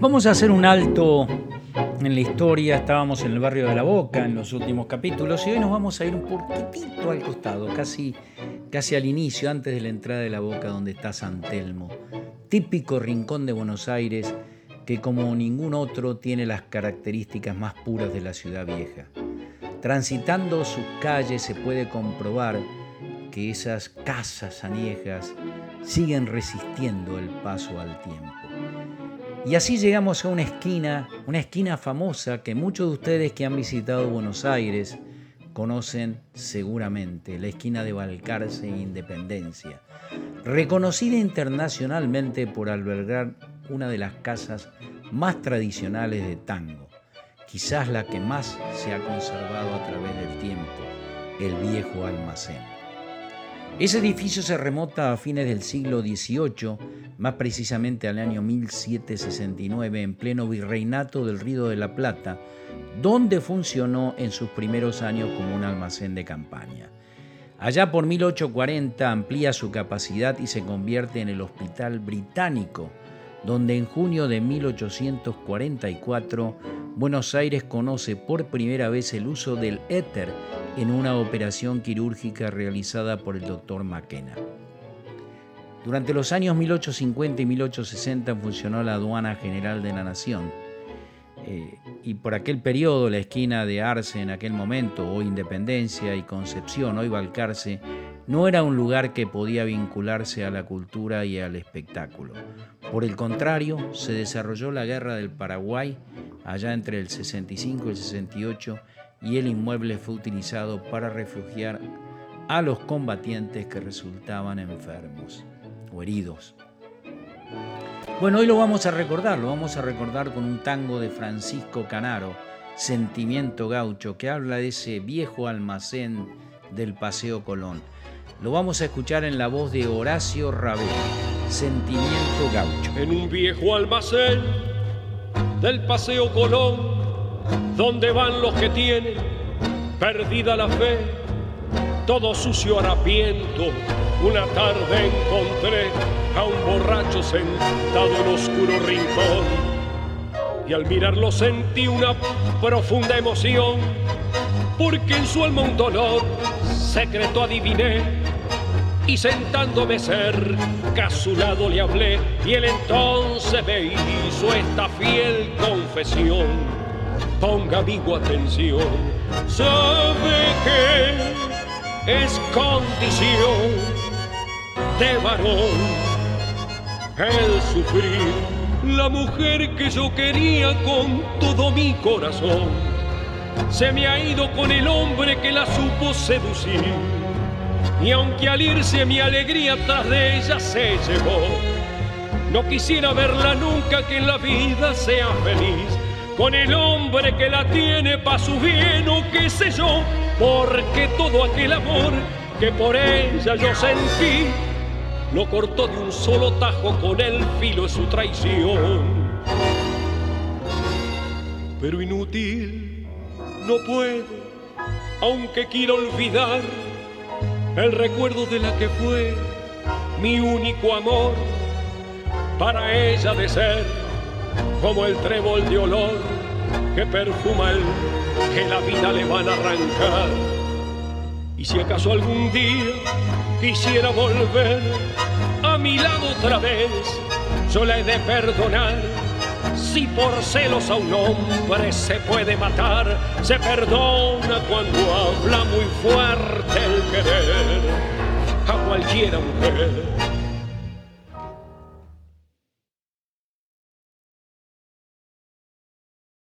Vamos a hacer un alto en la historia. Estábamos en el barrio de La Boca en los últimos capítulos y hoy nos vamos a ir un poquitito al costado, casi, casi al inicio, antes de la entrada de La Boca donde está San Telmo. Típico rincón de Buenos Aires que como ningún otro tiene las características más puras de la ciudad vieja. Transitando sus calles se puede comprobar que esas casas añejas siguen resistiendo el paso al tiempo. Y así llegamos a una esquina, una esquina famosa que muchos de ustedes que han visitado Buenos Aires conocen seguramente, la esquina de Balcarce e Independencia, reconocida internacionalmente por albergar una de las casas más tradicionales de tango, quizás la que más se ha conservado a través del tiempo, el viejo almacén. Ese edificio se remota a fines del siglo XVIII, más precisamente al año 1769, en pleno virreinato del Río de la Plata, donde funcionó en sus primeros años como un almacén de campaña. Allá por 1840 amplía su capacidad y se convierte en el Hospital Británico, donde en junio de 1844 Buenos Aires conoce por primera vez el uso del éter en una operación quirúrgica realizada por el doctor Maquena. Durante los años 1850 y 1860 funcionó la Aduana General de la Nación. Eh, y por aquel periodo, la esquina de Arce en aquel momento, hoy Independencia y Concepción, hoy Balcarce, no era un lugar que podía vincularse a la cultura y al espectáculo. Por el contrario, se desarrolló la Guerra del Paraguay allá entre el 65 y el 68 y el inmueble fue utilizado para refugiar a los combatientes que resultaban enfermos o heridos. Bueno, hoy lo vamos a recordar, lo vamos a recordar con un tango de Francisco Canaro, Sentimiento Gaucho, que habla de ese viejo almacén del Paseo Colón. Lo vamos a escuchar en la voz de Horacio Rabel, Sentimiento Gaucho. En un viejo almacén del Paseo Colón ¿Dónde van los que tienen perdida la fe? Todo sucio harapiento. Una tarde encontré a un borracho sentado en oscuro rincón. Y al mirarlo sentí una profunda emoción, porque en su alma un dolor secreto adiviné. Y sentándome cerca a su lado le hablé, y él entonces me hizo esta fiel confesión ponga amigo atención, sabe que es condición de varón el sufrir. La mujer que yo quería con todo mi corazón se me ha ido con el hombre que la supo seducir. Y aunque al irse mi alegría tras de ella se llevó, no quisiera verla nunca que en la vida sea feliz con el hombre que la tiene pa' su bien o qué sé yo, porque todo aquel amor que por ella yo sentí, lo cortó de un solo tajo con el filo de su traición. Pero inútil, no puedo, aunque quiero olvidar el recuerdo de la que fue mi único amor, para ella de ser como el trébol de olor que perfuma el que la vida le van a arrancar. Y si acaso algún día quisiera volver a mi lado otra vez, yo la he de perdonar. Si por celos a un hombre se puede matar, se perdona cuando habla muy fuerte el querer a cualquiera mujer